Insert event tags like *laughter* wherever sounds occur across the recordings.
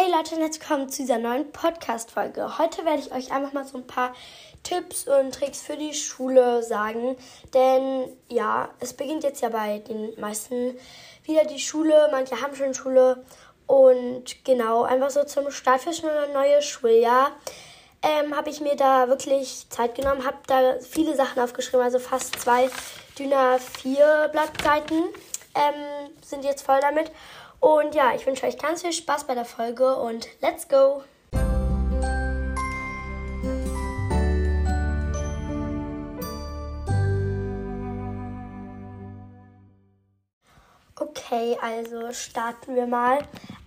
Hey Leute und herzlich willkommen zu dieser neuen Podcast-Folge. Heute werde ich euch einfach mal so ein paar Tipps und Tricks für die Schule sagen. Denn ja, es beginnt jetzt ja bei den meisten wieder die Schule. Manche haben schon Schule. Und genau, einfach so zum Start für ein neues Schuljahr ähm, habe ich mir da wirklich Zeit genommen, habe da viele Sachen aufgeschrieben, also fast zwei DIN A4 Blattseiten ähm, sind jetzt voll damit. Und ja, ich wünsche euch ganz viel Spaß bei der Folge und let's go! Okay, also starten wir mal.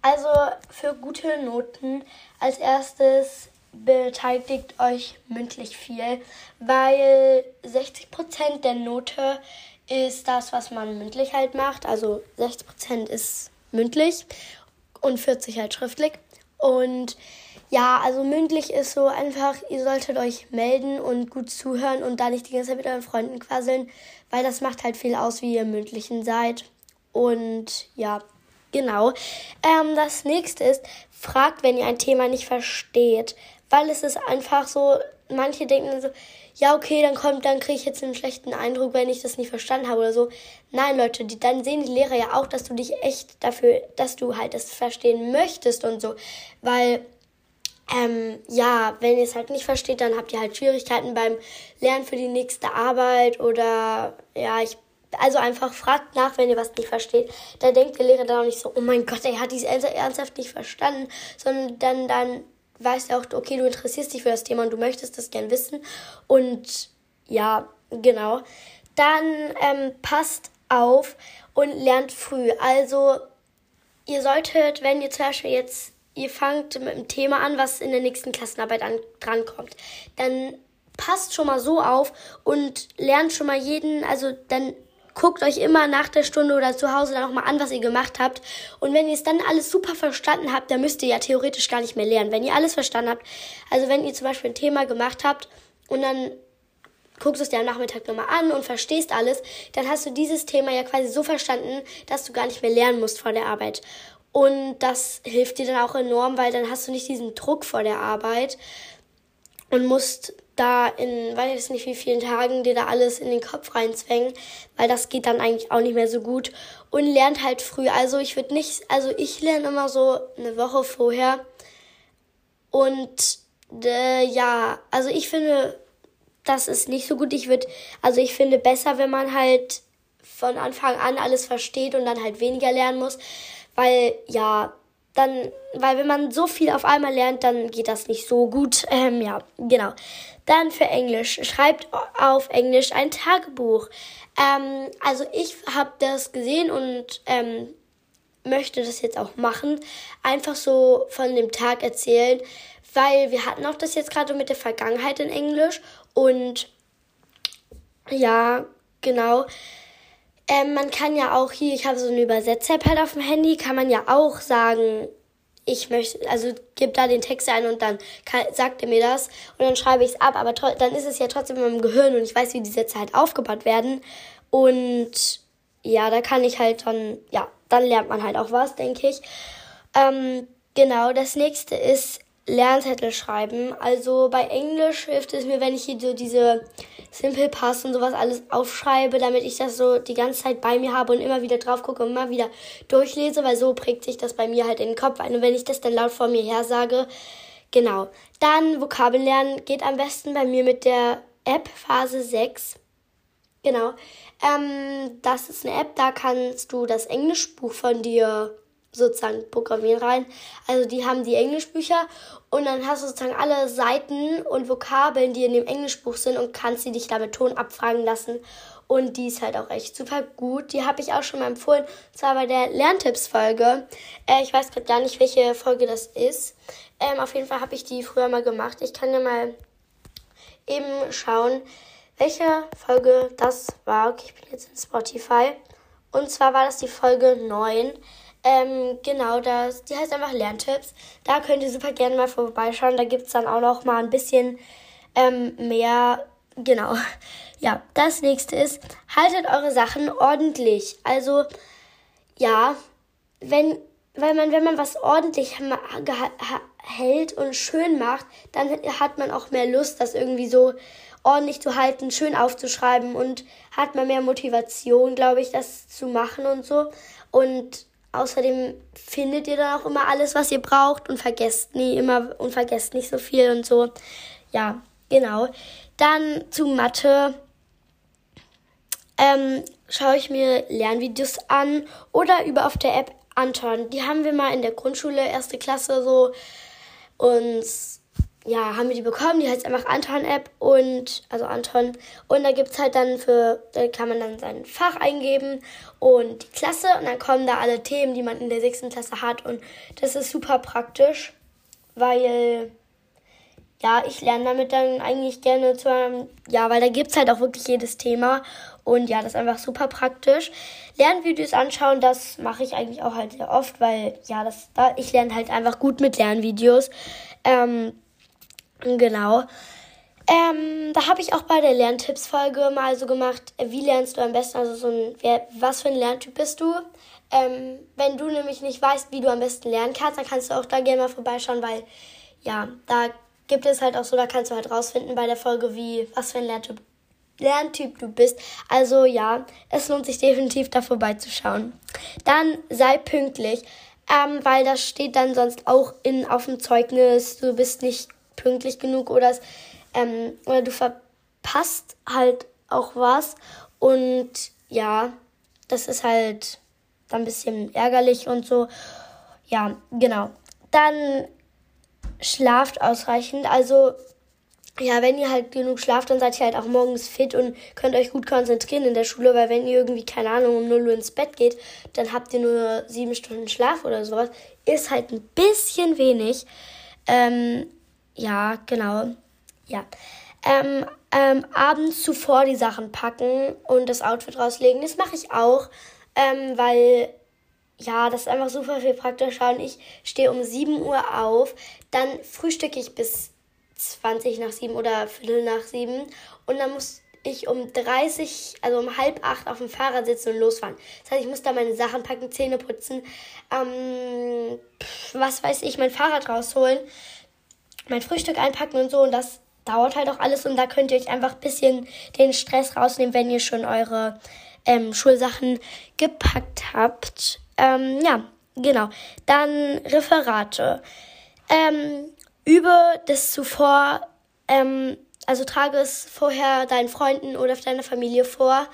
Also für gute Noten als erstes beteiligt euch mündlich viel, weil 60% der Note ist das, was man mündlich halt macht. Also 60% ist mündlich und 40 halt schriftlich. Und ja, also mündlich ist so einfach, ihr solltet euch melden und gut zuhören und da nicht die ganze Zeit mit euren Freunden quasseln, weil das macht halt viel aus, wie ihr im mündlichen seid. Und ja, genau. Ähm, das nächste ist, fragt, wenn ihr ein Thema nicht versteht, weil es ist einfach so, manche denken so, ja, okay, dann kommt, dann kriege ich jetzt einen schlechten Eindruck, wenn ich das nicht verstanden habe oder so. Nein, Leute, die, dann sehen die Lehrer ja auch, dass du dich echt dafür, dass du halt das verstehen möchtest und so. Weil, ähm, ja, wenn ihr es halt nicht versteht, dann habt ihr halt Schwierigkeiten beim Lernen für die nächste Arbeit oder, ja, ich also einfach fragt nach, wenn ihr was nicht versteht. Da denkt der Lehrer dann auch nicht so, oh mein Gott, er hat dies ernsthaft nicht verstanden, sondern dann, dann weißt auch, okay, du interessierst dich für das Thema und du möchtest das gern wissen. Und ja, genau. Dann ähm, passt auf und lernt früh. Also ihr solltet, wenn ihr zum Beispiel jetzt, ihr fangt mit einem Thema an, was in der nächsten Klassenarbeit an, drankommt, dann passt schon mal so auf und lernt schon mal jeden, also dann guckt euch immer nach der Stunde oder zu Hause dann nochmal an, was ihr gemacht habt. Und wenn ihr es dann alles super verstanden habt, dann müsst ihr ja theoretisch gar nicht mehr lernen. Wenn ihr alles verstanden habt, also wenn ihr zum Beispiel ein Thema gemacht habt und dann guckst du es dir am Nachmittag nochmal an und verstehst alles, dann hast du dieses Thema ja quasi so verstanden, dass du gar nicht mehr lernen musst vor der Arbeit. Und das hilft dir dann auch enorm, weil dann hast du nicht diesen Druck vor der Arbeit und musst da in, weiß ich nicht wie vielen Tagen dir da alles in den Kopf reinzwängen, weil das geht dann eigentlich auch nicht mehr so gut und lernt halt früh. Also ich würde nicht, also ich lerne immer so eine Woche vorher und äh, ja, also ich finde, das ist nicht so gut. Ich würde, also ich finde besser, wenn man halt von Anfang an alles versteht und dann halt weniger lernen muss, weil ja, dann, weil wenn man so viel auf einmal lernt, dann geht das nicht so gut. Ähm, ja, genau. Dann für Englisch. Schreibt auf Englisch ein Tagebuch. Ähm, also ich habe das gesehen und ähm, möchte das jetzt auch machen. Einfach so von dem Tag erzählen, weil wir hatten auch das jetzt gerade mit der Vergangenheit in Englisch und ja, genau. Ähm, man kann ja auch hier, ich habe so eine Übersetzer-App halt auf dem Handy, kann man ja auch sagen, ich möchte, also gib da den Text ein und dann kann, sagt er mir das und dann schreibe ich es ab, aber dann ist es ja trotzdem in meinem Gehirn und ich weiß, wie die Sätze halt aufgebaut werden und ja, da kann ich halt dann, ja, dann lernt man halt auch was, denke ich. Ähm, genau, das nächste ist Lernzettel schreiben. Also bei Englisch hilft es mir, wenn ich hier so diese Simple Pass und sowas alles aufschreibe, damit ich das so die ganze Zeit bei mir habe und immer wieder drauf gucke und immer wieder durchlese, weil so prägt sich das bei mir halt in den Kopf ein. Und wenn ich das dann laut vor mir her sage, genau. Dann Vokabeln lernen geht am besten bei mir mit der App Phase 6. Genau. Ähm, das ist eine App, da kannst du das Englischbuch von dir sozusagen programmieren rein. Also die haben die Englischbücher und dann hast du sozusagen alle Seiten und Vokabeln, die in dem Englischbuch sind und kannst sie dich damit Ton abfragen lassen. Und die ist halt auch echt super gut. Die habe ich auch schon mal empfohlen. Und zwar bei der Lerntipps-Folge. Äh, ich weiß gerade gar nicht, welche Folge das ist. Ähm, auf jeden Fall habe ich die früher mal gemacht. Ich kann ja mal eben schauen, welche Folge das war. Okay, ich bin jetzt in Spotify. Und zwar war das die Folge 9. Ähm, genau, das, die heißt einfach Lerntipps. Da könnt ihr super gerne mal vorbeischauen. Da gibt es dann auch noch mal ein bisschen ähm, mehr. Genau. *laughs* Ja, das nächste ist, haltet eure Sachen ordentlich. Also, ja, wenn weil man, wenn man was ordentlich hält und schön macht, dann hat man auch mehr Lust, das irgendwie so ordentlich zu halten, schön aufzuschreiben und hat man mehr Motivation, glaube ich, das zu machen und so. Und außerdem findet ihr dann auch immer alles, was ihr braucht und vergesst nie immer und vergesst nicht so viel und so. Ja, genau. Dann zu Mathe. Ähm, schaue ich mir Lernvideos an oder über auf der App Anton. Die haben wir mal in der Grundschule, erste Klasse so. Und ja, haben wir die bekommen. Die heißt einfach Anton-App und, also Anton. Und da gibt es halt dann für, da kann man dann sein Fach eingeben und die Klasse. Und dann kommen da alle Themen, die man in der sechsten Klasse hat. Und das ist super praktisch, weil ja, ich lerne damit dann eigentlich gerne zu einem, ja, weil da gibt es halt auch wirklich jedes Thema und ja, das ist einfach super praktisch. Lernvideos anschauen, das mache ich eigentlich auch halt sehr oft, weil ja, das, da, ich lerne halt einfach gut mit Lernvideos. Ähm, genau. Ähm, da habe ich auch bei der Lerntipps-Folge mal so gemacht, wie lernst du am besten, also so ein, wer, was für ein Lerntyp bist du? Ähm, wenn du nämlich nicht weißt, wie du am besten lernen kannst, dann kannst du auch da gerne mal vorbeischauen, weil ja, da gibt es halt auch so, da kannst du halt rausfinden bei der Folge, wie, was für ein Lerntyp, Lerntyp du bist. Also ja, es lohnt sich definitiv da vorbeizuschauen. Dann sei pünktlich, ähm, weil das steht dann sonst auch in, auf dem Zeugnis, du bist nicht pünktlich genug oder, ähm, oder du verpasst halt auch was. Und ja, das ist halt dann ein bisschen ärgerlich und so. Ja, genau. Dann schlaft ausreichend. Also ja, wenn ihr halt genug schlaft, dann seid ihr halt auch morgens fit und könnt euch gut konzentrieren in der Schule, weil wenn ihr irgendwie, keine Ahnung, um 0 Uhr ins Bett geht, dann habt ihr nur sieben Stunden Schlaf oder sowas. Ist halt ein bisschen wenig. Ähm, ja, genau. Ja. Ähm, ähm, abends zuvor die Sachen packen und das Outfit rauslegen. Das mache ich auch, ähm, weil ja, das ist einfach super viel praktischer und ich stehe um 7 Uhr auf, dann frühstücke ich bis 20 nach 7 oder Viertel nach 7 und dann muss ich um 30, also um halb acht auf dem Fahrrad sitzen und losfahren. Das heißt, ich muss da meine Sachen packen, Zähne putzen, ähm, was weiß ich, mein Fahrrad rausholen, mein Frühstück einpacken und so und das dauert halt auch alles und da könnt ihr euch einfach ein bisschen den Stress rausnehmen, wenn ihr schon eure ähm, Schulsachen gepackt habt. Ähm, ja, genau. Dann Referate. Ähm, übe das zuvor, ähm, also trage es vorher deinen Freunden oder deiner Familie vor.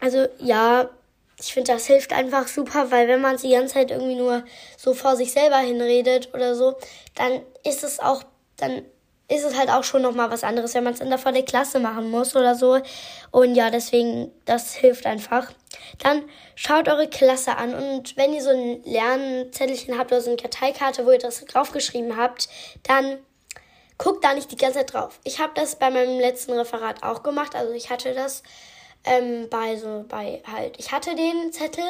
Also ja, ich finde, das hilft einfach super, weil wenn man es die ganze Zeit irgendwie nur so vor sich selber hinredet oder so, dann ist es auch, dann ist es halt auch schon nochmal was anderes, wenn man es in der vor der Klasse machen muss oder so. Und ja, deswegen, das hilft einfach. Dann schaut eure Klasse an und wenn ihr so ein Lernzettelchen habt oder so eine Karteikarte, wo ihr das draufgeschrieben habt, dann guckt da nicht die ganze Zeit drauf. Ich habe das bei meinem letzten Referat auch gemacht. Also ich hatte das ähm, bei so, bei halt, ich hatte den Zettel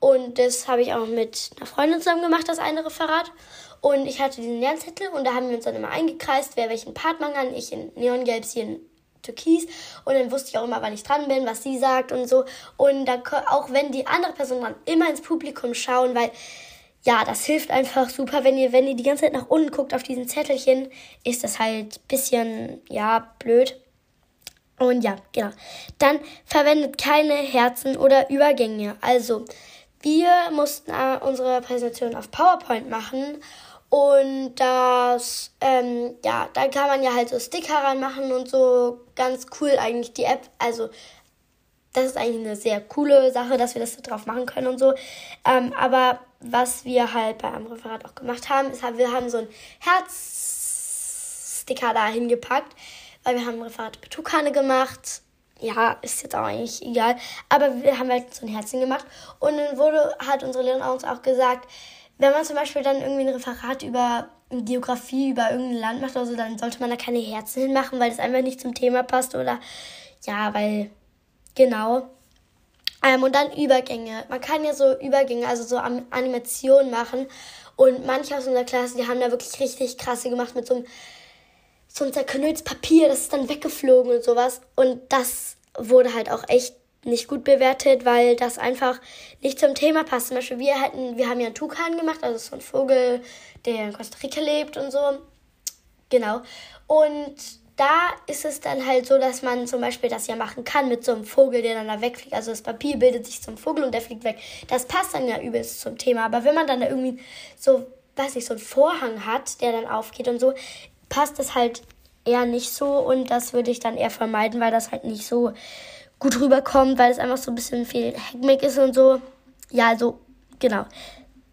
und das habe ich auch mit einer Freundin zusammen gemacht, das eine Referat. Und ich hatte diesen Lernzettel und da haben wir uns dann immer eingekreist, wer welchen Part machen kann. Ich in Neongelb, sie in Türkis. Und dann wusste ich auch immer, wann ich dran bin, was sie sagt und so. Und dann, auch wenn die andere Person dann immer ins Publikum schauen, weil ja, das hilft einfach super, wenn ihr, wenn ihr die ganze Zeit nach unten guckt auf diesen Zettelchen, ist das halt bisschen, ja, blöd. Und ja, genau. Dann verwendet keine Herzen oder Übergänge. Also, wir mussten äh, unsere Präsentation auf PowerPoint machen und das, ähm, ja, da kann man ja halt so Sticker ranmachen und so. Ganz cool eigentlich die App. Also, das ist eigentlich eine sehr coole Sache, dass wir das da drauf machen können und so. Ähm, aber was wir halt bei einem Referat auch gemacht haben, ist wir haben so ein Herzsticker da hingepackt, weil wir haben ein Referat mit Tukane gemacht ja, ist jetzt auch eigentlich egal. Aber wir haben halt so ein Herzchen gemacht. Und dann wurde, hat unsere Lehrerin uns auch gesagt, wenn man zum Beispiel dann irgendwie ein Referat über Geografie, über irgendein Land macht oder so, dann sollte man da keine Herzen hinmachen, weil das einfach nicht zum Thema passt oder ja, weil, genau. Ähm, und dann Übergänge. Man kann ja so Übergänge, also so Animationen machen. Und manche aus unserer Klasse, die haben da wirklich richtig krasse gemacht mit so einem so ein zerknülltes Papier, das ist dann weggeflogen und sowas. Und das wurde halt auch echt nicht gut bewertet, weil das einfach nicht zum Thema passt. Zum Beispiel, wir hatten, wir haben ja einen Tukan gemacht, also so ein Vogel, der in Costa Rica lebt und so. Genau. Und da ist es dann halt so, dass man zum Beispiel das ja machen kann mit so einem Vogel, der dann da wegfliegt. Also das Papier bildet sich zum Vogel und der fliegt weg. Das passt dann ja übelst zum Thema. Aber wenn man dann da irgendwie so, weiß ich, so einen Vorhang hat, der dann aufgeht und so, passt das halt eher nicht so. Und das würde ich dann eher vermeiden, weil das halt nicht so gut rüberkommt, weil es einfach so ein bisschen viel Heckmeck ist und so. Ja, also, genau.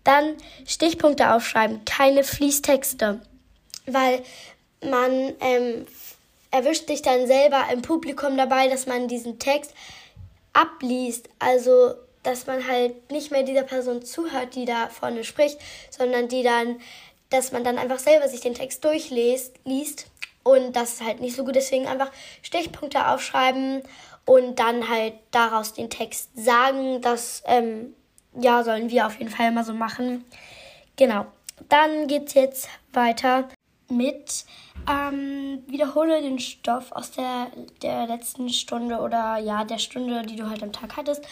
Dann Stichpunkte aufschreiben, keine Fließtexte. Weil man ähm, erwischt sich dann selber im Publikum dabei, dass man diesen Text abliest. Also, dass man halt nicht mehr dieser Person zuhört, die da vorne spricht, sondern die dann, dass man dann einfach selber sich den Text durchliest liest. und das ist halt nicht so gut. Deswegen einfach Stichpunkte aufschreiben und dann halt daraus den Text sagen. Das ähm, ja sollen wir auf jeden Fall immer so machen. Genau. Dann geht's jetzt weiter mit ähm, wiederhole den Stoff aus der, der letzten Stunde oder ja, der Stunde, die du halt am Tag hattest,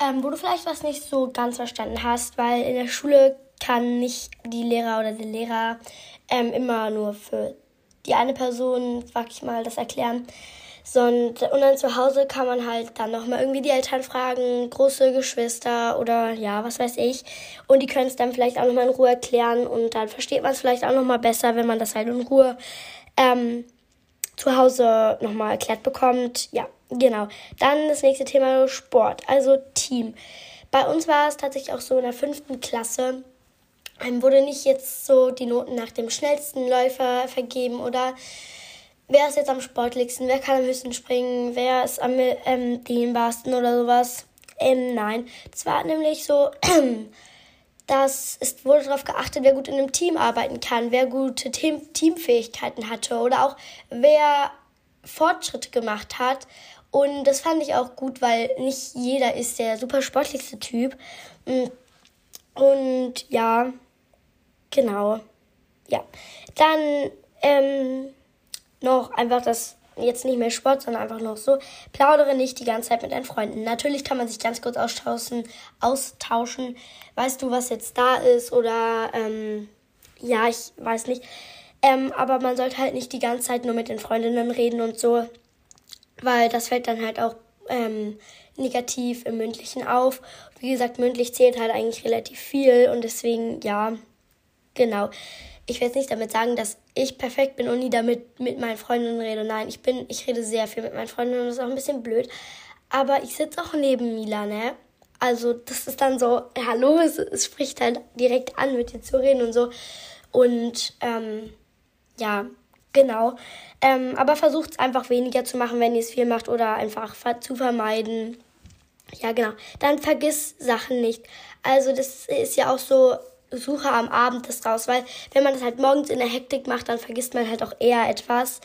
ähm, wo du vielleicht was nicht so ganz verstanden hast, weil in der Schule kann nicht die Lehrer oder der Lehrer ähm, immer nur für die eine Person, sag ich mal, das erklären. Und, und dann zu Hause kann man halt dann nochmal irgendwie die Eltern fragen, große Geschwister oder ja, was weiß ich. Und die können es dann vielleicht auch nochmal in Ruhe erklären und dann versteht man es vielleicht auch nochmal besser, wenn man das halt in Ruhe ähm, zu Hause nochmal erklärt bekommt. Ja, genau. Dann das nächste Thema Sport, also Team. Bei uns war es tatsächlich auch so in der fünften Klasse, ähm, wurde nicht jetzt so die Noten nach dem schnellsten Läufer vergeben oder wer ist jetzt am sportlichsten, wer kann am höchsten springen, wer ist am ähm, dehnbarsten oder sowas. Ähm, nein, es war nämlich so, *clears throat* dass es wurde darauf geachtet, wer gut in einem Team arbeiten kann, wer gute Team Teamfähigkeiten hatte oder auch wer Fortschritte gemacht hat. Und das fand ich auch gut, weil nicht jeder ist der super sportlichste Typ. Mm. Und ja, genau. Ja. Dann, ähm, noch einfach das jetzt nicht mehr Sport, sondern einfach noch so. Plaudere nicht die ganze Zeit mit deinen Freunden. Natürlich kann man sich ganz kurz austauschen, austauschen. Weißt du, was jetzt da ist? Oder ähm, ja, ich weiß nicht. Ähm, aber man sollte halt nicht die ganze Zeit nur mit den Freundinnen reden und so, weil das fällt dann halt auch ähm, negativ im Mündlichen auf. Wie gesagt, mündlich zählt halt eigentlich relativ viel und deswegen, ja, genau ich will jetzt nicht damit sagen, dass ich perfekt bin und nie damit mit meinen Freundinnen rede. Nein, ich bin, ich rede sehr viel mit meinen Freundinnen und das ist auch ein bisschen blöd. Aber ich sitze auch neben Mila, ne? Also das ist dann so, hallo, es, es spricht halt direkt an, mit dir zu reden und so. Und ähm, ja, genau. Ähm, aber versucht es einfach weniger zu machen, wenn ihr es viel macht oder einfach zu vermeiden. Ja, genau. Dann vergiss Sachen nicht. Also das ist ja auch so, suche am Abend das raus, weil wenn man das halt morgens in der Hektik macht, dann vergisst man halt auch eher etwas.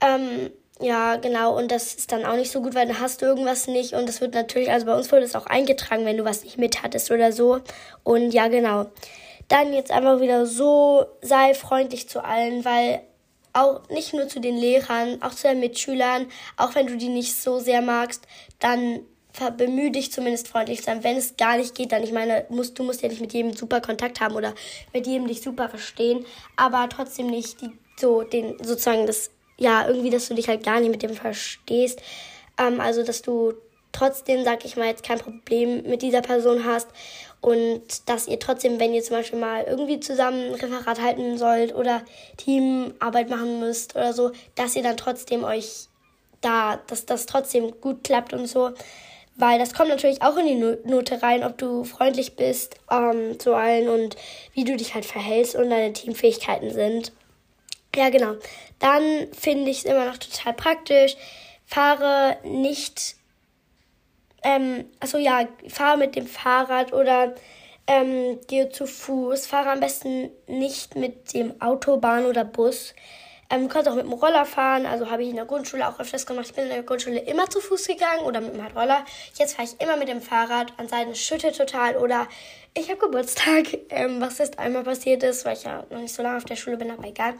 Ähm, ja, genau, und das ist dann auch nicht so gut, weil dann hast du irgendwas nicht und das wird natürlich, also bei uns wurde es auch eingetragen, wenn du was nicht mit hattest oder so. Und ja, genau. Dann jetzt einfach wieder so, sei freundlich zu allen, weil auch nicht nur zu den Lehrern, auch zu den Mitschülern, auch wenn du die nicht so sehr magst, dann bemühe dich zumindest freundlich zu sein. Wenn es gar nicht geht, dann ich meine, musst, du musst ja nicht mit jedem super Kontakt haben oder mit jedem dich super verstehen, aber trotzdem nicht die, so den sozusagen das ja irgendwie, dass du dich halt gar nicht mit dem verstehst. Ähm, also dass du trotzdem, sag ich mal, jetzt kein Problem mit dieser Person hast und dass ihr trotzdem, wenn ihr zum Beispiel mal irgendwie zusammen ein Referat halten sollt oder Teamarbeit machen müsst oder so, dass ihr dann trotzdem euch da, dass das trotzdem gut klappt und so. Weil das kommt natürlich auch in die Note rein, ob du freundlich bist ähm, zu allen und wie du dich halt verhältst und deine Teamfähigkeiten sind. Ja, genau. Dann finde ich es immer noch total praktisch. Fahre nicht, ähm, also ja, fahre mit dem Fahrrad oder ähm, gehe zu Fuß. Fahre am besten nicht mit dem Autobahn oder Bus. Ähm, kannst auch mit dem Roller fahren. Also habe ich in der Grundschule auch öfters gemacht. Ich bin in der Grundschule immer zu Fuß gegangen oder mit dem Roller. Jetzt fahre ich immer mit dem Fahrrad. An Seiten schüttet total. Oder ich habe Geburtstag, *laughs* ähm, was jetzt einmal passiert ist, weil ich ja noch nicht so lange auf der Schule bin, aber egal.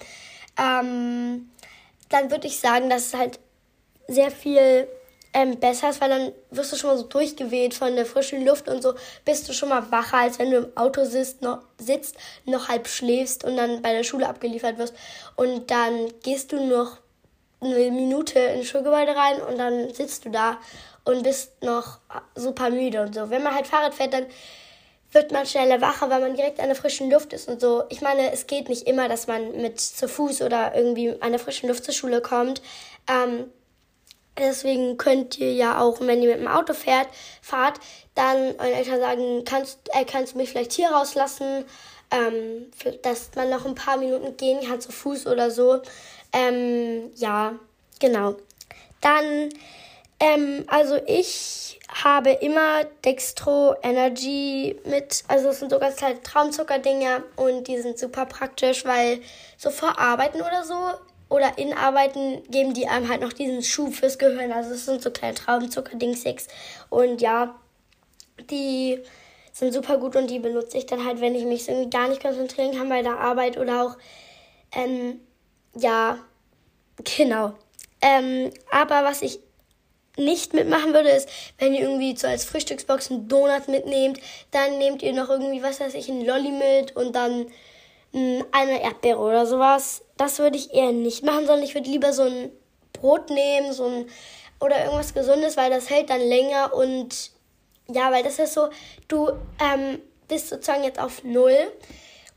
Ähm, dann würde ich sagen, dass es halt sehr viel ähm, besser ist, weil dann wirst du schon mal so durchgeweht von der frischen Luft und so bist du schon mal wacher, als wenn du im Auto sitzt, noch, sitzt, noch halb schläfst und dann bei der Schule abgeliefert wirst. Und dann gehst du noch eine Minute ins Schulgebäude rein und dann sitzt du da und bist noch super müde und so. Wenn man halt Fahrrad fährt, dann wird man schneller wacher, weil man direkt an der frischen Luft ist und so. Ich meine, es geht nicht immer, dass man mit zu Fuß oder irgendwie an der frischen Luft zur Schule kommt. Ähm, Deswegen könnt ihr ja auch, wenn ihr mit dem Auto fährt, fahrt, dann euren Eltern sagen, kannst, äh, kannst du mich vielleicht hier rauslassen, ähm, dass man noch ein paar Minuten gehen kann zu Fuß oder so. Ähm, ja, genau. Dann, ähm, also ich habe immer Dextro Energy mit, also das sind so ganz kleine Traumzuckerdinger und die sind super praktisch, weil so vor Arbeiten oder so oder in Arbeiten geben die einem halt noch diesen Schub fürs Gehirn. Also es sind so kleine Traubenzucker-Dingsix. Und ja, die sind super gut und die benutze ich dann halt, wenn ich mich irgendwie gar nicht konzentrieren kann bei der Arbeit oder auch, ähm, ja, genau. Ähm, aber was ich nicht mitmachen würde, ist, wenn ihr irgendwie so als Frühstücksbox einen Donut mitnehmt, dann nehmt ihr noch irgendwie, was weiß ich, einen Lolli mit und dann eine Erdbeere oder sowas. Das würde ich eher nicht machen, sondern ich würde lieber so ein Brot nehmen, so ein oder irgendwas Gesundes, weil das hält dann länger und ja, weil das ist so, du ähm, bist sozusagen jetzt auf null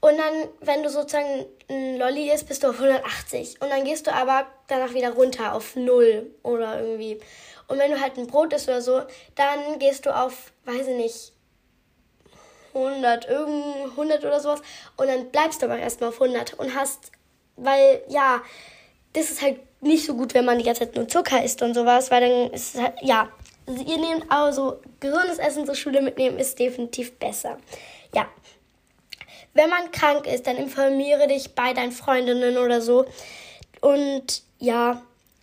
und dann, wenn du sozusagen ein Lolli isst, bist du auf 180 und dann gehst du aber danach wieder runter auf null oder irgendwie. Und wenn du halt ein Brot isst oder so, dann gehst du auf, weiß ich nicht, 100, irgend 100 oder sowas. Und dann bleibst du aber erstmal auf 100 und hast, weil ja, das ist halt nicht so gut, wenn man die ganze Zeit nur Zucker isst und sowas, weil dann ist es halt, ja, ihr nehmt also gesundes Essen zur Schule mitnehmen, ist definitiv besser. Ja. Wenn man krank ist, dann informiere dich bei deinen Freundinnen oder so. Und ja,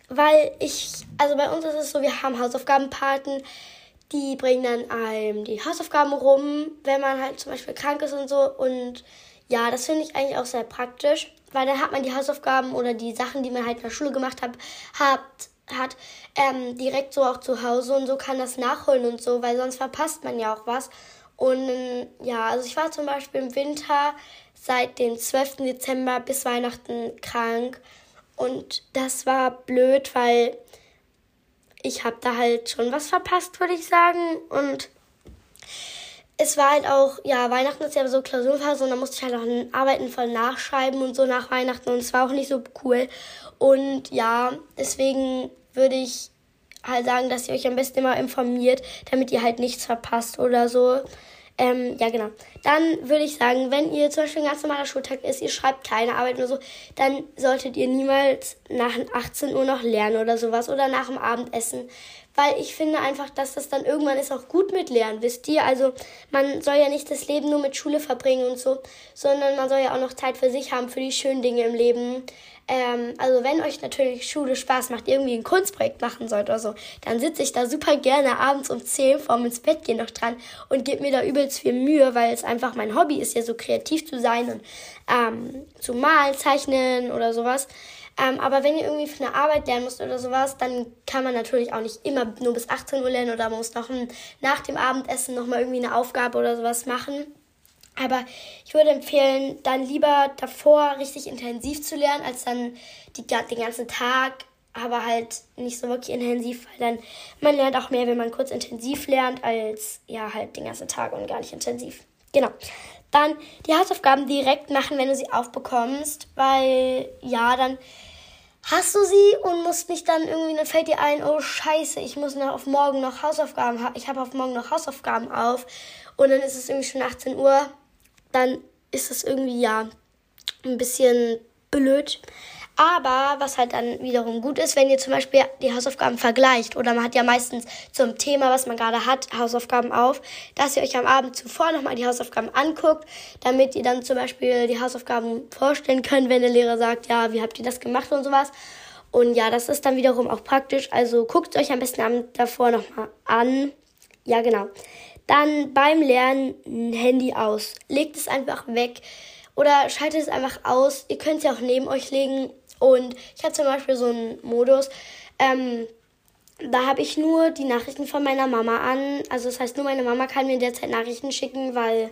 weil ich, also bei uns ist es so, wir haben Hausaufgabenpaten. Die bringen dann einem die Hausaufgaben rum, wenn man halt zum Beispiel krank ist und so. Und ja, das finde ich eigentlich auch sehr praktisch, weil dann hat man die Hausaufgaben oder die Sachen, die man halt in der Schule gemacht hat, hat, hat ähm, direkt so auch zu Hause und so kann das nachholen und so, weil sonst verpasst man ja auch was. Und ja, also ich war zum Beispiel im Winter seit dem 12. Dezember bis Weihnachten krank. Und das war blöd, weil ich habe da halt schon was verpasst, würde ich sagen. Und es war halt auch, ja, Weihnachten ist ja so Klausurphase und da musste ich halt auch Arbeiten voll nachschreiben und so nach Weihnachten und es war auch nicht so cool. Und ja, deswegen würde ich halt sagen, dass ihr euch am besten immer informiert, damit ihr halt nichts verpasst oder so. Ähm, ja, genau. Dann würde ich sagen, wenn ihr zum Beispiel ein ganz normaler Schultag ist, ihr schreibt keine Arbeit oder so, dann solltet ihr niemals nach 18 Uhr noch lernen oder sowas oder nach dem Abendessen. Weil ich finde einfach, dass das dann irgendwann ist auch gut mit Lernen, wisst ihr? Also man soll ja nicht das Leben nur mit Schule verbringen und so, sondern man soll ja auch noch Zeit für sich haben, für die schönen Dinge im Leben. Ähm, also wenn euch natürlich Schule Spaß macht, irgendwie ein Kunstprojekt machen sollt oder so, dann sitze ich da super gerne abends um 10 vorm ins Bett gehen noch dran und gebe mir da übelst viel Mühe, weil es einfach mein Hobby ist, ja so kreativ zu sein und ähm, zu malen, zeichnen oder sowas. Ähm, aber wenn ihr irgendwie für eine Arbeit lernen müsst oder sowas, dann kann man natürlich auch nicht immer nur bis 18 Uhr lernen oder man muss noch nach dem Abendessen nochmal irgendwie eine Aufgabe oder sowas machen. Aber ich würde empfehlen, dann lieber davor richtig intensiv zu lernen, als dann die, den ganzen Tag, aber halt nicht so wirklich intensiv, weil dann man lernt auch mehr, wenn man kurz intensiv lernt, als ja halt den ganzen Tag und gar nicht intensiv. Genau. Dann die Hausaufgaben direkt machen, wenn du sie aufbekommst, weil ja, dann hast du sie und musst nicht dann irgendwie, dann fällt dir ein, oh scheiße, ich muss noch auf morgen noch Hausaufgaben, ich habe auf morgen noch Hausaufgaben auf und dann ist es irgendwie schon 18 Uhr dann ist es irgendwie ja ein bisschen blöd. Aber was halt dann wiederum gut ist, wenn ihr zum Beispiel die Hausaufgaben vergleicht oder man hat ja meistens zum Thema, was man gerade hat, Hausaufgaben auf, dass ihr euch am Abend zuvor nochmal die Hausaufgaben anguckt, damit ihr dann zum Beispiel die Hausaufgaben vorstellen könnt, wenn der Lehrer sagt, ja, wie habt ihr das gemacht und sowas. Und ja, das ist dann wiederum auch praktisch. Also guckt euch am besten Abend davor nochmal an. Ja, genau. Dann beim Lernen Handy aus. Legt es einfach weg oder schaltet es einfach aus. Ihr könnt es ja auch neben euch legen. Und ich habe zum Beispiel so einen Modus. Ähm, da habe ich nur die Nachrichten von meiner Mama an. Also das heißt, nur meine Mama kann mir derzeit Nachrichten schicken, weil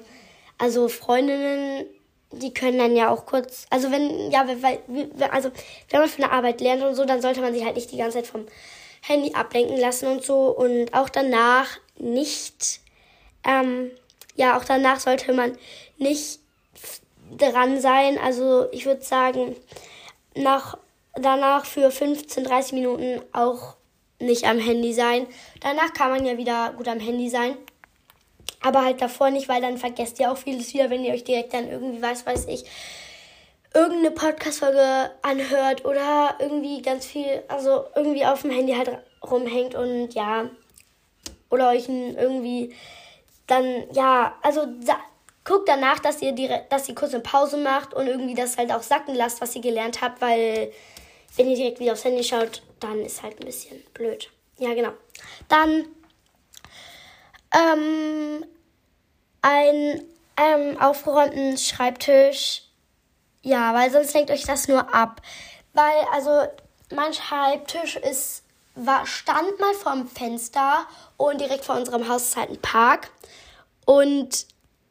also Freundinnen, die können dann ja auch kurz, also wenn, ja, weil, also wenn man für eine Arbeit lernt und so, dann sollte man sich halt nicht die ganze Zeit vom Handy ablenken lassen und so und auch danach nicht, ähm, ja, auch danach sollte man nicht dran sein. Also ich würde sagen, nach, danach für 15, 30 Minuten auch nicht am Handy sein. Danach kann man ja wieder gut am Handy sein. Aber halt davor nicht, weil dann vergesst ihr auch vieles wieder, wenn ihr euch direkt dann irgendwie, weiß, weiß ich, irgendeine Podcast-Folge anhört oder irgendwie ganz viel, also irgendwie auf dem Handy halt rumhängt und ja, oder euch irgendwie dann, ja, also guckt danach, dass ihr, die, dass ihr kurz eine Pause macht und irgendwie das halt auch sacken lasst, was ihr gelernt habt, weil wenn ihr direkt wieder aufs Handy schaut, dann ist halt ein bisschen blöd. Ja, genau. Dann ähm, ein ähm, aufgeräumten Schreibtisch. Ja, weil sonst lenkt euch das nur ab. Weil, also, mein Schreibtisch ist, war, stand mal vorm Fenster und direkt vor unserem Haus ist halt ein Park. Und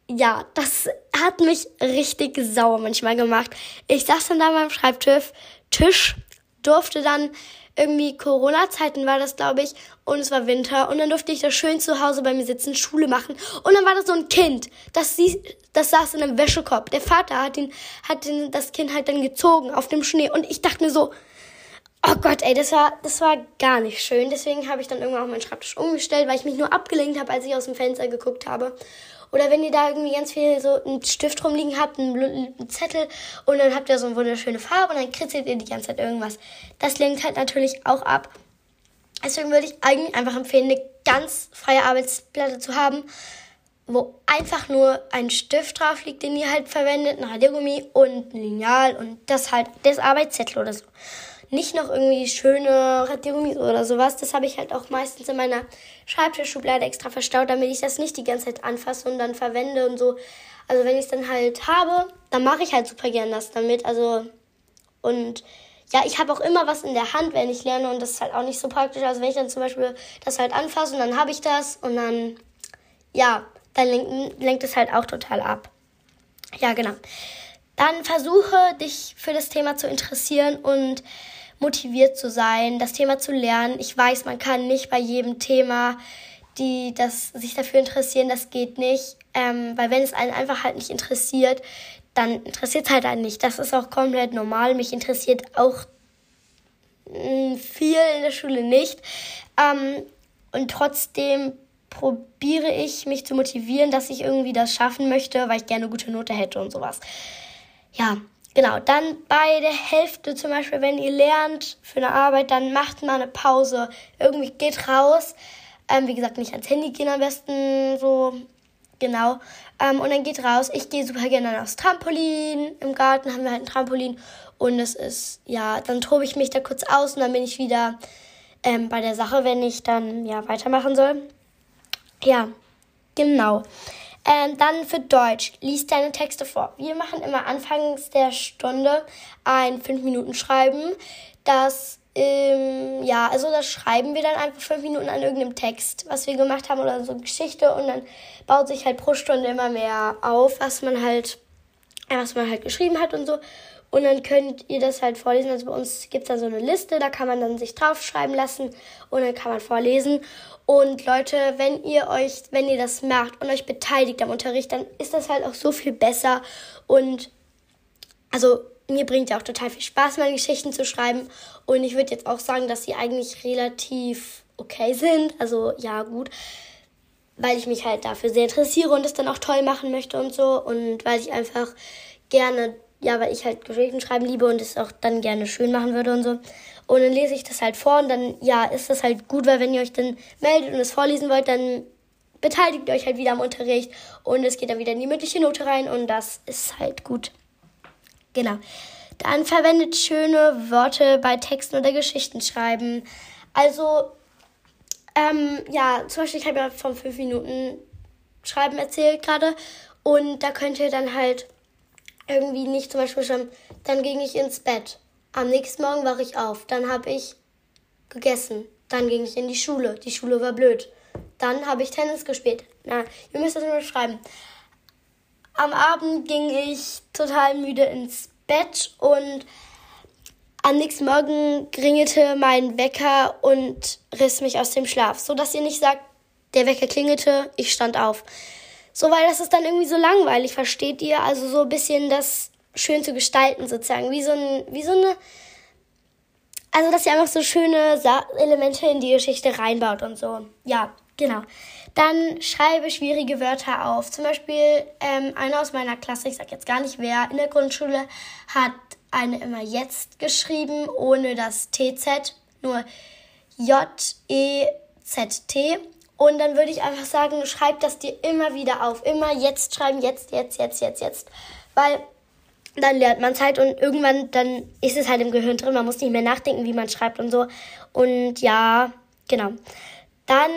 ja, das hat mich richtig sauer manchmal gemacht. Ich saß dann da beim Schreibtisch, Tisch, durfte dann irgendwie Corona-Zeiten war das, glaube ich, und es war Winter und dann durfte ich da schön zu Hause bei mir sitzen, Schule machen und dann war das so ein Kind, das, das saß in einem Wäschekorb. Der Vater hat ihn, hat ihn, das Kind halt dann gezogen auf dem Schnee und ich dachte mir so, oh Gott, ey, das war, das war gar nicht schön. Deswegen habe ich dann irgendwann auch meinen Schreibtisch umgestellt, weil ich mich nur abgelenkt habe, als ich aus dem Fenster geguckt habe. Oder wenn ihr da irgendwie ganz viel so einen Stift rumliegen habt, einen, einen Zettel und dann habt ihr so eine wunderschöne Farbe und dann kritzelt ihr die ganze Zeit irgendwas. Das lenkt halt natürlich auch ab. Deswegen würde ich eigentlich einfach empfehlen, eine ganz freie Arbeitsplatte zu haben, wo einfach nur ein Stift drauf liegt, den ihr halt verwendet, ein Radiergummi und ein Lineal und das halt, das Arbeitszettel oder so nicht noch irgendwie schöne Radiergummis oder sowas. Das habe ich halt auch meistens in meiner Schreibtischschublade extra verstaut, damit ich das nicht die ganze Zeit anfasse und dann verwende und so. Also wenn ich es dann halt habe, dann mache ich halt super gern das damit. Also und ja, ich habe auch immer was in der Hand, wenn ich lerne und das ist halt auch nicht so praktisch. Also wenn ich dann zum Beispiel das halt anfasse und dann habe ich das und dann, ja, dann lenkt, lenkt es halt auch total ab. Ja, genau. Dann versuche dich für das Thema zu interessieren und motiviert zu sein, das Thema zu lernen. Ich weiß, man kann nicht bei jedem Thema, die das, sich dafür interessieren, das geht nicht. Ähm, weil wenn es einen einfach halt nicht interessiert, dann interessiert es halt einen nicht. Das ist auch komplett normal. Mich interessiert auch mm, viel in der Schule nicht. Ähm, und trotzdem probiere ich, mich zu motivieren, dass ich irgendwie das schaffen möchte, weil ich gerne gute Note hätte und sowas. Ja, Genau, dann bei der Hälfte zum Beispiel, wenn ihr lernt für eine Arbeit, dann macht mal eine Pause. Irgendwie geht raus. Ähm, wie gesagt, nicht ans Handy gehen am besten so. Genau. Ähm, und dann geht raus. Ich gehe super gerne aufs Trampolin. Im Garten haben wir halt ein Trampolin. Und es ist, ja, dann tobe ich mich da kurz aus und dann bin ich wieder ähm, bei der Sache, wenn ich dann ja weitermachen soll. Ja, genau. Ähm, dann für Deutsch, lies deine Texte vor. Wir machen immer anfangs der Stunde ein 5-Minuten-Schreiben. Das, ähm, ja, also das schreiben wir dann einfach 5 Minuten an irgendeinem Text, was wir gemacht haben oder so eine Geschichte und dann baut sich halt pro Stunde immer mehr auf, was man halt, was man halt geschrieben hat und so. Und dann könnt ihr das halt vorlesen. Also bei uns gibt es da so eine Liste, da kann man dann sich draufschreiben lassen und dann kann man vorlesen. Und Leute, wenn ihr euch, wenn ihr das macht und euch beteiligt am Unterricht, dann ist das halt auch so viel besser. Und also mir bringt ja auch total viel Spaß, meine Geschichten zu schreiben. Und ich würde jetzt auch sagen, dass sie eigentlich relativ okay sind. Also ja, gut. Weil ich mich halt dafür sehr interessiere und es dann auch toll machen möchte und so. Und weil ich einfach gerne ja, weil ich halt Geschichten schreiben liebe und es auch dann gerne schön machen würde und so. Und dann lese ich das halt vor und dann, ja, ist das halt gut, weil wenn ihr euch dann meldet und es vorlesen wollt, dann beteiligt ihr euch halt wieder am Unterricht und es geht dann wieder in die mündliche Note rein und das ist halt gut. Genau. Dann verwendet schöne Worte bei Texten oder Geschichten schreiben. Also, ähm, ja, zum Beispiel, ich habe ja von fünf Minuten Schreiben erzählt gerade und da könnt ihr dann halt irgendwie nicht zum Beispiel schon, dann ging ich ins Bett. Am nächsten Morgen wache ich auf. Dann habe ich gegessen. Dann ging ich in die Schule. Die Schule war blöd. Dann habe ich Tennis gespielt. Na, ihr müsst das nur schreiben. Am Abend ging ich total müde ins Bett und am nächsten Morgen klingelte mein Wecker und riss mich aus dem Schlaf, so dass ihr nicht sagt, der Wecker klingelte, ich stand auf. So, weil das ist dann irgendwie so langweilig, versteht ihr? Also so ein bisschen das schön zu gestalten sozusagen, wie so ein, wie so eine, also dass ihr einfach so schöne Elemente in die Geschichte reinbaut und so. Ja, genau. Dann schreibe schwierige Wörter auf. Zum Beispiel ähm, einer aus meiner Klasse, ich sag jetzt gar nicht wer, in der Grundschule hat eine immer jetzt geschrieben, ohne das TZ, nur J-E-Z-T. Und dann würde ich einfach sagen, schreib das dir immer wieder auf. Immer jetzt schreiben, jetzt, jetzt, jetzt, jetzt, jetzt. Weil dann lernt man es halt und irgendwann dann ist es halt im Gehirn drin. Man muss nicht mehr nachdenken, wie man schreibt und so. Und ja, genau. Dann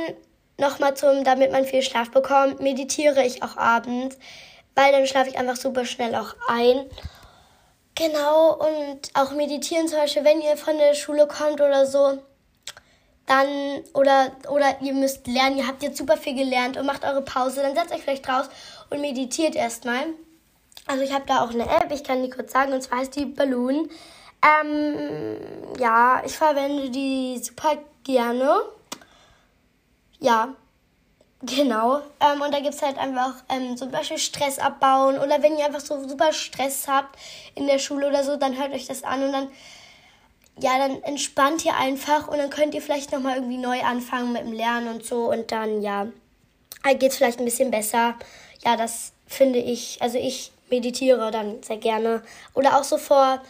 nochmal zum, damit man viel Schlaf bekommt, meditiere ich auch abends, weil dann schlafe ich einfach super schnell auch ein. Genau, und auch meditieren zum Beispiel, wenn ihr von der Schule kommt oder so, dann, oder, oder ihr müsst lernen, ihr habt jetzt super viel gelernt und macht eure Pause, dann setzt euch vielleicht raus und meditiert erstmal. Also ich habe da auch eine App, ich kann die kurz sagen, und zwar heißt die Balloon. Ähm, ja, ich verwende die super gerne. Ja, Genau. Ähm, und da gibt es halt einfach ähm, zum Beispiel Stress abbauen. Oder wenn ihr einfach so super Stress habt in der Schule oder so, dann hört euch das an und dann, ja, dann entspannt ihr einfach und dann könnt ihr vielleicht nochmal irgendwie neu anfangen mit dem Lernen und so. Und dann, ja, geht es vielleicht ein bisschen besser. Ja, das finde ich, also ich meditiere dann sehr gerne. Oder auch so vor,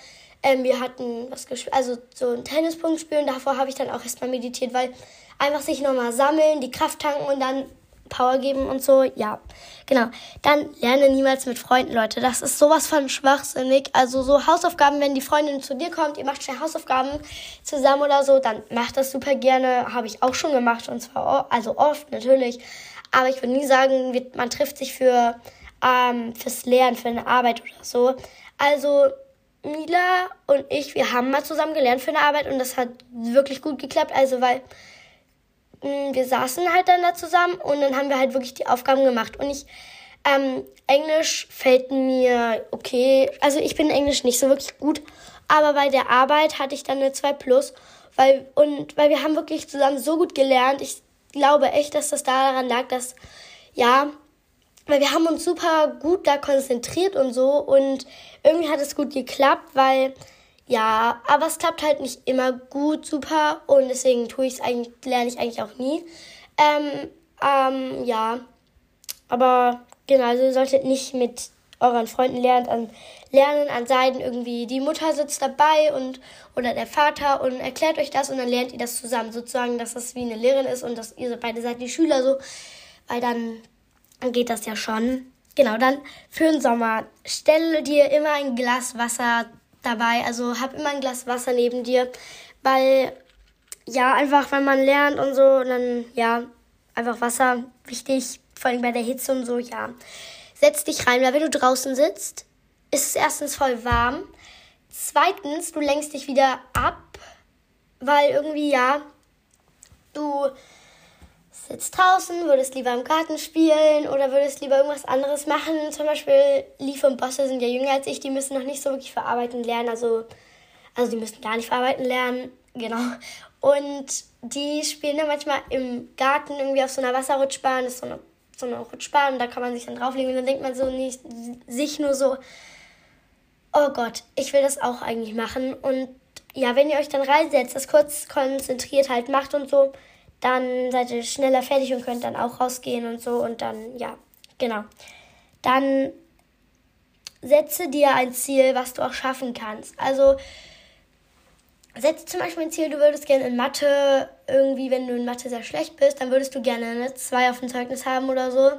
ähm, wir hatten was gespielt, also so ein Tennispunkt spielen. Davor habe ich dann auch erstmal meditiert, weil einfach sich nochmal sammeln, die Kraft tanken und dann Power geben und so. Ja, genau. Dann lerne niemals mit Freunden, Leute. Das ist sowas von schwachsinnig. Also so Hausaufgaben, wenn die Freundin zu dir kommt, ihr macht schnell Hausaufgaben zusammen oder so, dann macht das super gerne. Habe ich auch schon gemacht und zwar also oft natürlich. Aber ich würde nie sagen, man trifft sich für ähm, fürs Lernen, für eine Arbeit oder so. Also Mila und ich, wir haben mal zusammen gelernt für eine Arbeit und das hat wirklich gut geklappt. Also weil wir saßen halt dann da zusammen und dann haben wir halt wirklich die Aufgaben gemacht. Und ich, ähm, Englisch fällt mir okay. Also ich bin Englisch nicht so wirklich gut, aber bei der Arbeit hatte ich dann eine 2 Plus, weil, und, weil wir haben wirklich zusammen so gut gelernt. Ich glaube echt, dass das daran lag, dass, ja, weil wir haben uns super gut da konzentriert und so und irgendwie hat es gut geklappt, weil ja, aber es klappt halt nicht immer gut, super. Und deswegen tue ich es eigentlich, lerne ich eigentlich auch nie. Ähm, ähm, ja. Aber genau, also ihr solltet nicht mit euren Freunden lernen an, lernen an Seiten irgendwie. Die Mutter sitzt dabei und oder der Vater und erklärt euch das und dann lernt ihr das zusammen. Sozusagen, dass das wie eine Lehrerin ist und dass ihr beide seid die Schüler so. Weil dann geht das ja schon. Genau, dann für den Sommer stelle dir immer ein Glas Wasser dabei. Also hab immer ein Glas Wasser neben dir, weil ja, einfach wenn man lernt und so, dann ja, einfach Wasser wichtig, vor allem bei der Hitze und so, ja. Setz dich rein, weil wenn du draußen sitzt, ist es erstens voll warm. Zweitens, du lenkst dich wieder ab, weil irgendwie ja, du sitzt draußen, würdest lieber im Garten spielen oder würdest lieber irgendwas anderes machen. Zum Beispiel Leaf und Bosse sind ja jünger als ich, die müssen noch nicht so wirklich verarbeiten lernen. Also, also die müssen gar nicht verarbeiten lernen. *laughs* Genau. Und die spielen dann manchmal im Garten irgendwie auf so einer Wasserrutschbahn. Das ist so eine, so eine Rutschbahn und da kann man sich dann drauflegen und dann denkt man so nicht, sich nur so, oh Gott, ich will das auch eigentlich machen. Und ja, wenn ihr euch dann reinsetzt, das kurz konzentriert halt macht und so, dann seid ihr schneller fertig und könnt dann auch rausgehen und so und dann, ja, genau. Dann setze dir ein Ziel, was du auch schaffen kannst. Also setze zum Beispiel ein Ziel, du würdest gerne in Mathe irgendwie, wenn du in Mathe sehr schlecht bist, dann würdest du gerne eine 2 auf dem Zeugnis haben oder so.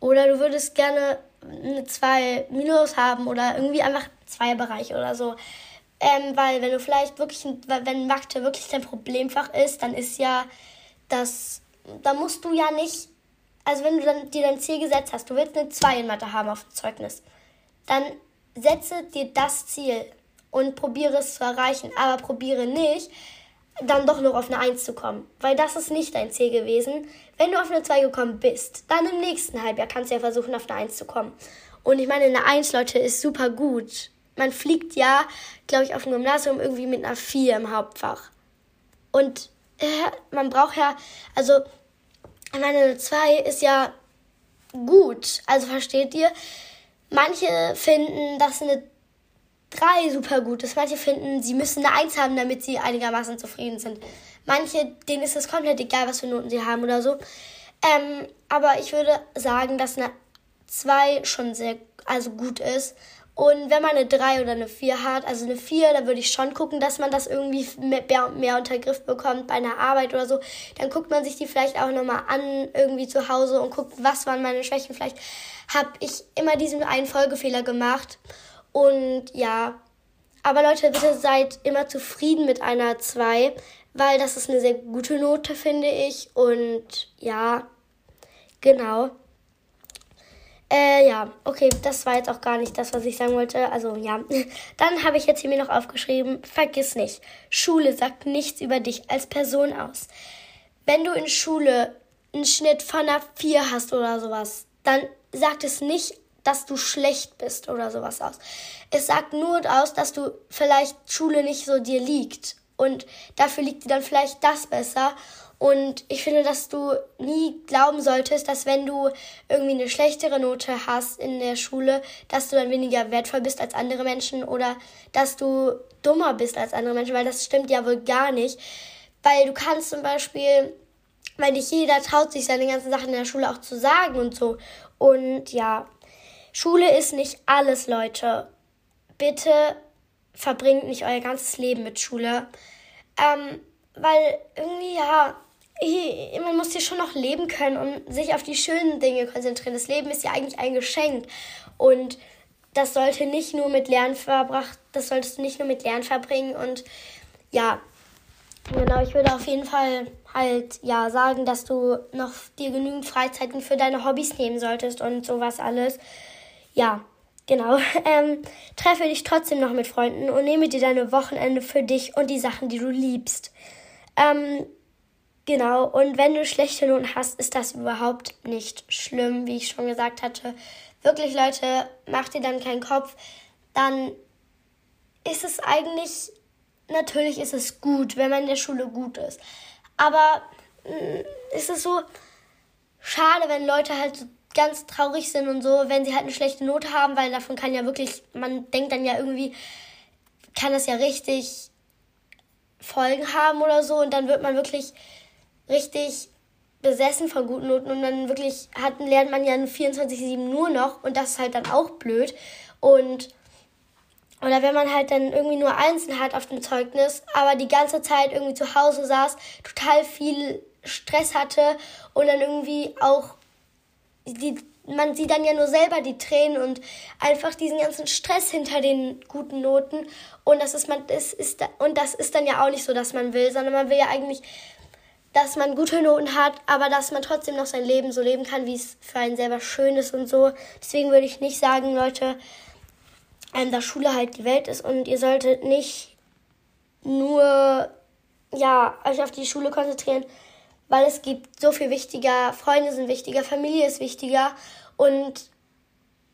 Oder du würdest gerne eine 2 minus haben oder irgendwie einfach zwei Bereiche oder so. Ähm, weil wenn du vielleicht wirklich, wenn Mathe wirklich dein Problemfach ist, dann ist ja das, da musst du ja nicht, also wenn du dann dir dein Ziel gesetzt hast, du willst eine 2 in Mathe haben auf dem Zeugnis, dann setze dir das Ziel und probiere es zu erreichen, aber probiere nicht, dann doch noch auf eine 1 zu kommen. Weil das ist nicht dein Ziel gewesen. Wenn du auf eine 2 gekommen bist, dann im nächsten Halbjahr kannst du ja versuchen, auf eine 1 zu kommen. Und ich meine, eine 1, Leute, ist super gut. Man fliegt ja, glaube ich, auf dem Gymnasium irgendwie mit einer 4 im Hauptfach. Und äh, man braucht ja, also, meine, eine 2 ist ja gut. Also versteht ihr? Manche finden, dass eine 3 super gut ist. Manche finden, sie müssen eine 1 haben, damit sie einigermaßen zufrieden sind. Manche, denen ist es komplett egal, was für Noten sie haben oder so. Ähm, aber ich würde sagen, dass eine 2 schon sehr also gut ist. Und wenn man eine 3 oder eine 4 hat, also eine 4, da würde ich schon gucken, dass man das irgendwie mehr, mehr unter Griff bekommt bei einer Arbeit oder so. Dann guckt man sich die vielleicht auch nochmal an, irgendwie zu Hause und guckt, was waren meine Schwächen. Vielleicht habe ich immer diesen einen Folgefehler gemacht. Und ja, aber Leute, bitte seid immer zufrieden mit einer 2, weil das ist eine sehr gute Note, finde ich. Und ja, genau. Äh, ja, okay, das war jetzt auch gar nicht das, was ich sagen wollte. Also ja, *laughs* dann habe ich jetzt hier mir noch aufgeschrieben, vergiss nicht, Schule sagt nichts über dich als Person aus. Wenn du in Schule einen Schnitt von einer 4 hast oder sowas, dann sagt es nicht, dass du schlecht bist oder sowas aus. Es sagt nur aus, dass du vielleicht Schule nicht so dir liegt. Und dafür liegt dir dann vielleicht das besser. Und ich finde, dass du nie glauben solltest, dass wenn du irgendwie eine schlechtere Note hast in der Schule, dass du dann weniger wertvoll bist als andere Menschen oder dass du dummer bist als andere Menschen, weil das stimmt ja wohl gar nicht. Weil du kannst zum Beispiel, weil nicht jeder traut sich seine ganzen Sachen in der Schule auch zu sagen und so. Und ja, Schule ist nicht alles, Leute. Bitte verbringt nicht euer ganzes Leben mit Schule. Ähm, weil irgendwie, ja, man muss hier schon noch leben können und sich auf die schönen Dinge konzentrieren. Das Leben ist ja eigentlich ein Geschenk. Und das sollte nicht nur mit Lernen verbracht, das solltest du nicht nur mit Lernen verbringen. Und ja, genau, ich würde auf jeden Fall halt ja sagen, dass du noch dir genügend Freizeiten für deine Hobbys nehmen solltest und sowas alles. Ja, genau. *laughs* Ähm, treffe dich trotzdem noch mit Freunden und nehme dir deine Wochenende für dich und die Sachen, die du liebst. Ähm, Genau, und wenn du schlechte Noten hast, ist das überhaupt nicht schlimm, wie ich schon gesagt hatte. Wirklich, Leute, mach dir dann keinen Kopf. Dann ist es eigentlich, natürlich ist es gut, wenn man in der Schule gut ist. Aber mh, mm, ist es so schade, wenn Leute halt so ganz traurig sind und so, wenn sie halt eine schlechte Note haben, weil davon kann ja wirklich, man denkt dann ja irgendwie, kann das ja richtig Folgen haben oder so und dann wird man wirklich richtig besessen von guten Noten und dann wirklich hat, lernt man ja 24-7 nur noch und das ist halt dann auch blöd. Und oder wenn man halt dann irgendwie nur Einsen hat auf dem Zeugnis, aber die ganze Zeit irgendwie zu Hause saß, total viel Stress hatte und dann irgendwie auch die, man sieht dann ja nur selber die Tränen und einfach diesen ganzen Stress hinter den guten Noten und das ist man das ist und das ist dann ja auch nicht so, dass man will, sondern man will ja eigentlich dass man gute Noten hat, aber dass man trotzdem noch sein Leben so leben kann, wie es für einen selber schön ist und so. Deswegen würde ich nicht sagen, Leute, ähm, dass Schule halt die Welt ist und ihr solltet nicht nur ja, euch auf die Schule konzentrieren, weil es gibt so viel wichtiger, Freunde sind wichtiger, Familie ist wichtiger und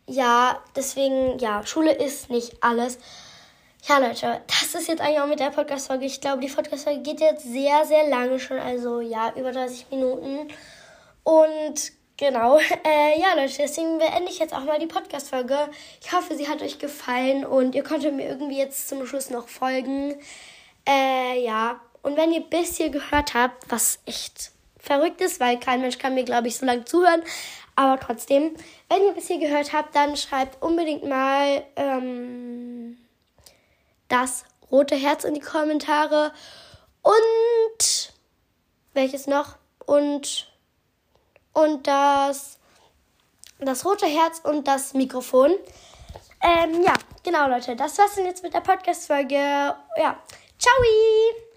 ja, deswegen, ja, Schule ist nicht alles. Ja, Leute, das ist jetzt eigentlich auch mit der Podcast-Folge. Ich glaube, die Podcast-Folge geht jetzt sehr, sehr lange schon. Also, ja, über 30 Minuten. Und genau, *laughs* äh, ja, Leute, deswegen beende ich jetzt auch mal die Podcast-Folge. Ich hoffe, sie hat euch gefallen und ihr konntet mir irgendwie jetzt zum Schluss noch folgen. Äh, ja. Und wenn ihr bis hier gehört habt, was echt verrückt ist, weil kein Mensch kann mir, glaube ich, so lange zuhören. Aber trotzdem, wenn ihr bis hier gehört habt, dann schreibt unbedingt mal, ähm, das rote Herz in die Kommentare und welches noch? Und und das das rote Herz und das Mikrofon. Ähm, ja, genau, Leute. Das war's dann jetzt mit der Podcast-Folge. Ja, ciao!